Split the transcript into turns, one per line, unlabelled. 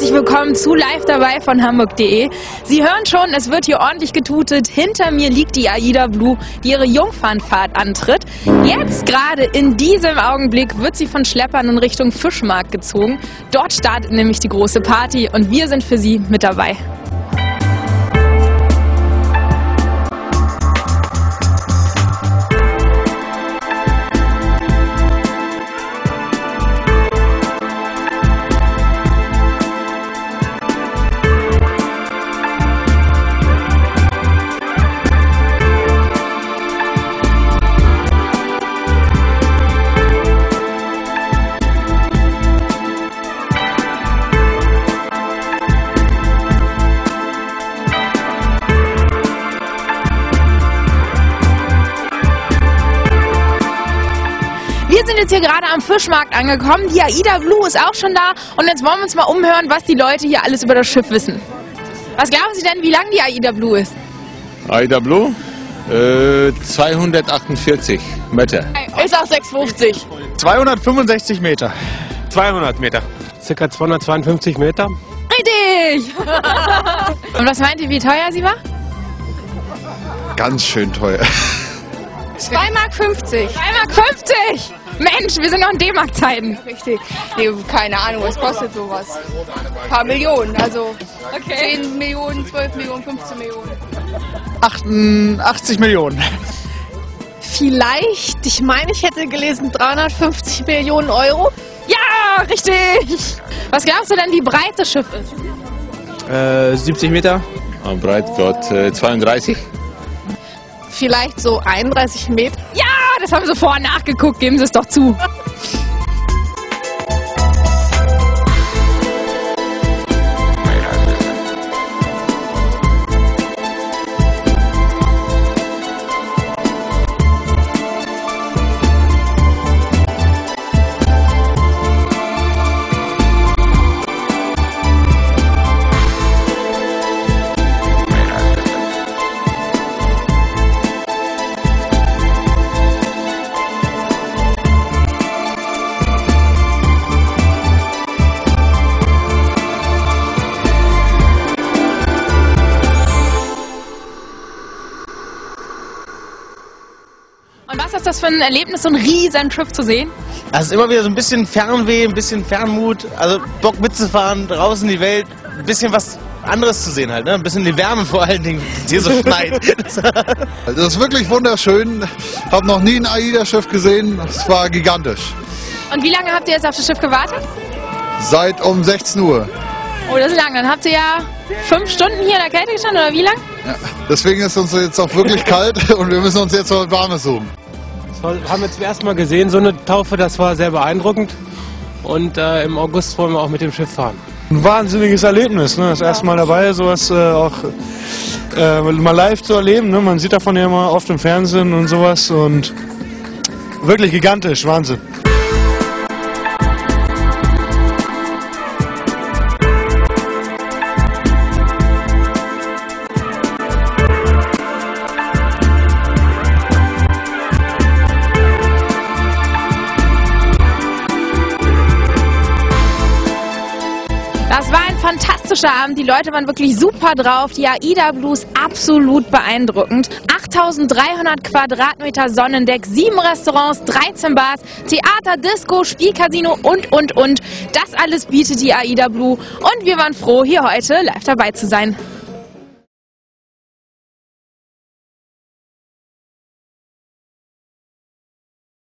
Herzlich willkommen zu Live dabei von Hamburg.de. Sie hören schon, es wird hier ordentlich getutet. Hinter mir liegt die Aida Blue, die ihre Jungfernfahrt antritt. Jetzt gerade in diesem Augenblick wird sie von Schleppern in Richtung Fischmarkt gezogen. Dort startet nämlich die große Party und wir sind für Sie mit dabei. Wir sind jetzt hier gerade am Fischmarkt angekommen. Die Aida Blue ist auch schon da. Und jetzt wollen wir uns mal umhören, was die Leute hier alles über das Schiff wissen. Was glauben Sie denn, wie lang die Aida Blue ist?
Aida Blue, äh, 248 Meter.
Ist auch 6,50.
265 Meter.
200 Meter.
Circa 252 Meter.
Richtig! Und was meint ihr, wie teuer sie war?
Ganz schön teuer.
2,50 Mark.
2,50 Mark. 50. Mensch, wir sind noch in D-Mark-Zeiten.
Richtig. Nee, keine Ahnung, was kostet sowas? Ein paar Millionen, also
Okay.
10 Millionen, 12 Millionen, 15 Millionen.
88 Millionen.
Vielleicht, ich meine, ich hätte gelesen 350 Millionen Euro.
Ja, richtig! Was glaubst du denn, wie breit das Schiff ist?
Äh, 70 Meter.
Am Breitgott äh, 32.
Vielleicht so 31 Meter.
Ja, das haben sie vorher nachgeguckt, geben Sie es doch zu. Ist das für ein Erlebnis, so ein riesen Schiff zu sehen?
Das ist immer wieder so ein bisschen Fernweh, ein bisschen Fernmut, also Bock mitzufahren, draußen die Welt, ein bisschen was anderes zu sehen halt, ne? Ein bisschen die Wärme vor allen Dingen, die hier so schneit.
Das ist wirklich wunderschön. Hab noch nie ein AIDA-Schiff gesehen. Es war gigantisch.
Und wie lange habt ihr jetzt auf das Schiff gewartet?
Seit um 16 Uhr.
Oh, das ist lang. Dann habt ihr ja fünf Stunden hier in der Kälte gestanden, oder wie lang?
Ja. Deswegen ist uns jetzt auch wirklich kalt und wir müssen uns jetzt was Warmes suchen.
Haben wir zum ersten Mal gesehen, so eine Taufe, das war sehr beeindruckend. Und äh, im August wollen wir auch mit dem Schiff fahren.
Ein wahnsinniges Erlebnis, ne? das erste Mal dabei, sowas äh, auch äh, mal live zu erleben. Ne? Man sieht davon ja immer oft im Fernsehen und sowas und wirklich gigantisch, Wahnsinn.
Das war ein fantastischer Abend. Die Leute waren wirklich super drauf. Die AIDA Blues absolut beeindruckend. 8300 Quadratmeter Sonnendeck, sieben Restaurants, 13 Bars, Theater, Disco, Spielcasino und, und, und. Das alles bietet die AIDA Blue. Und wir waren froh, hier heute live dabei zu sein.